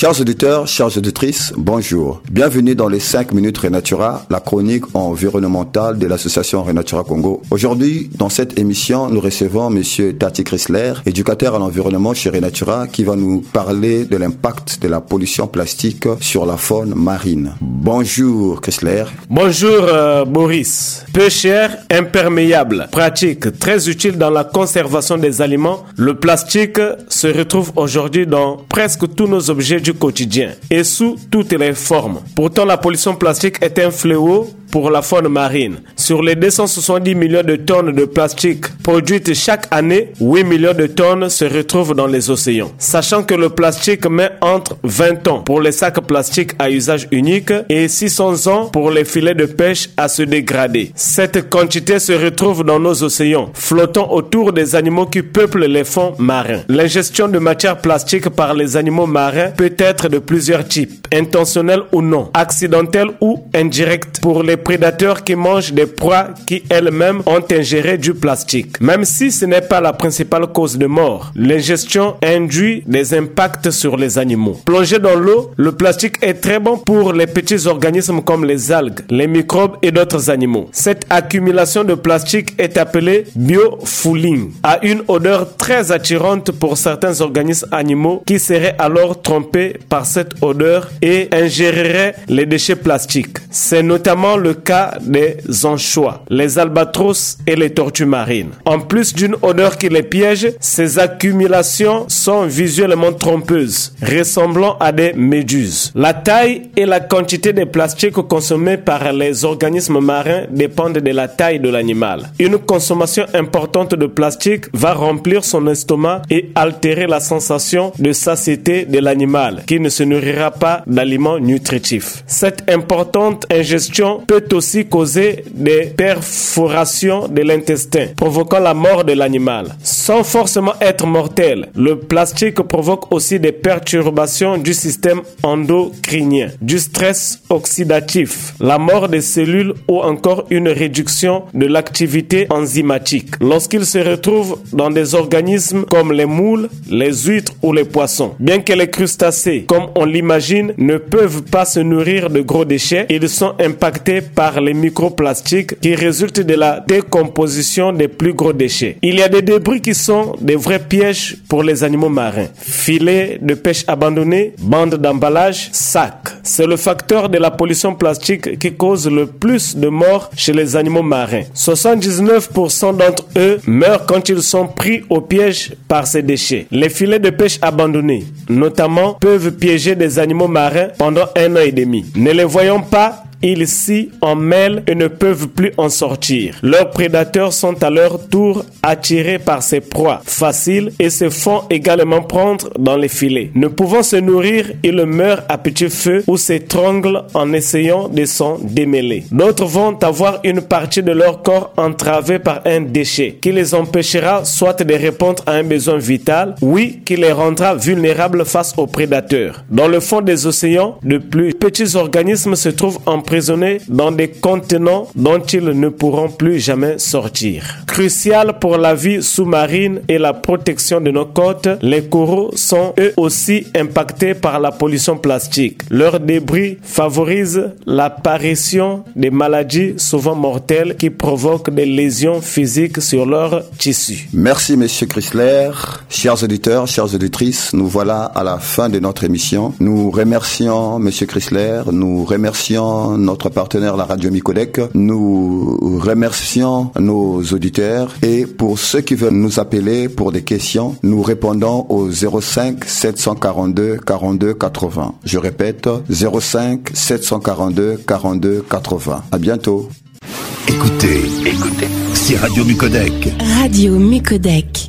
Chers auditeurs, chères auditrices, bonjour. Bienvenue dans les 5 minutes Renatura, la chronique environnementale de l'association Renatura Congo. Aujourd'hui, dans cette émission, nous recevons monsieur Tati Chrysler, éducateur à l'environnement chez Renatura, qui va nous parler de l'impact de la pollution plastique sur la faune marine. Bonjour Chrysler. Bonjour euh, Boris. Peu cher, imperméable, pratique, très utile dans la conservation des aliments, le plastique se retrouve aujourd'hui dans presque tous nos objets du quotidien et sous toutes les formes. Pourtant, la pollution plastique est un fléau pour la faune marine. Sur les 270 millions de tonnes de plastique produites chaque année, 8 millions de tonnes se retrouvent dans les océans. Sachant que le plastique met entre 20 ans pour les sacs plastiques à usage unique et 600 ans pour les filets de pêche à se dégrader. Cette quantité se retrouve dans nos océans, flottant autour des animaux qui peuplent les fonds marins. L'ingestion de matières plastiques par les animaux marins peut être de plusieurs types, intentionnels ou non, accidentels ou indirects pour les prédateurs qui mangent des proies qui elles-mêmes ont ingéré du plastique. Même si ce n'est pas la principale cause de mort, l'ingestion induit des impacts sur les animaux. Plongé dans l'eau, le plastique est très bon pour les petits organismes comme les algues, les microbes et d'autres animaux. Cette accumulation de plastique est appelée biofouling, a une odeur très attirante pour certains organismes animaux qui seraient alors trompés par cette odeur et ingéreraient les déchets plastiques. C'est notamment le cas des anchois, les albatros et les tortues marines. En plus d'une odeur qui les piège, ces accumulations sont visuellement trompeuses, ressemblant à des méduses. La taille et la quantité de plastique consommés par les organismes marins dépendent de la taille de l'animal. Une consommation importante de plastique va remplir son estomac et altérer la sensation de satiété de l'animal, qui ne se nourrira pas d'aliments nutritifs. Cette importante ingestion peut aussi causer des perforations de l'intestin, provoquant la mort de l'animal. Sans forcément être mortel, le plastique provoque aussi des perturbations du système endocrinien, du stress oxydatif, la mort des cellules ou encore une réduction de l'activité enzymatique. Lorsqu'il se retrouve dans des organismes comme les moules, les huîtres ou les poissons, bien que les crustacés, comme on l'imagine, ne peuvent pas se nourrir de gros déchets, ils sont impactés par les microplastiques qui résultent de la décomposition des plus gros déchets. Il y a des débris qui sont des vrais pièges pour les animaux marins. Filets de pêche abandonnés, bandes d'emballage, sacs. C'est le facteur de la pollution plastique qui cause le plus de morts chez les animaux marins. 79% d'entre eux meurent quand ils sont pris au piège par ces déchets. Les filets de pêche abandonnés, notamment, peuvent piéger des animaux marins pendant un an et demi. Ne les voyons pas ils s'y emmêlent et ne peuvent plus en sortir. Leurs prédateurs sont à leur tour attirés par ces proies faciles et se font également prendre dans les filets. Ne pouvant se nourrir, ils meurent à petit feu ou s'étranglent en essayant de s'en démêler. D'autres vont avoir une partie de leur corps entravée par un déchet qui les empêchera soit de répondre à un besoin vital, oui, qui les rendra vulnérables face aux prédateurs. Dans le fond des océans, de plus petits organismes se trouvent en emprisonnés dans des contenants dont ils ne pourront plus jamais sortir. Crucial pour la vie sous-marine et la protection de nos côtes, les coraux sont eux aussi impactés par la pollution plastique. Leurs débris favorisent l'apparition des maladies souvent mortelles qui provoquent des lésions physiques sur leurs tissus. Merci Monsieur Chrysler. Chers auditeurs, chères auditrices, nous voilà à la fin de notre émission. Nous remercions Monsieur Chrysler, nous remercions notre partenaire la radio Micodec. Nous remercions nos auditeurs et pour ceux qui veulent nous appeler pour des questions, nous répondons au 05 742 42 80. Je répète 05 742 42 80. À bientôt. Écoutez, écoutez, c'est Radio Micodec. Radio Mucodec.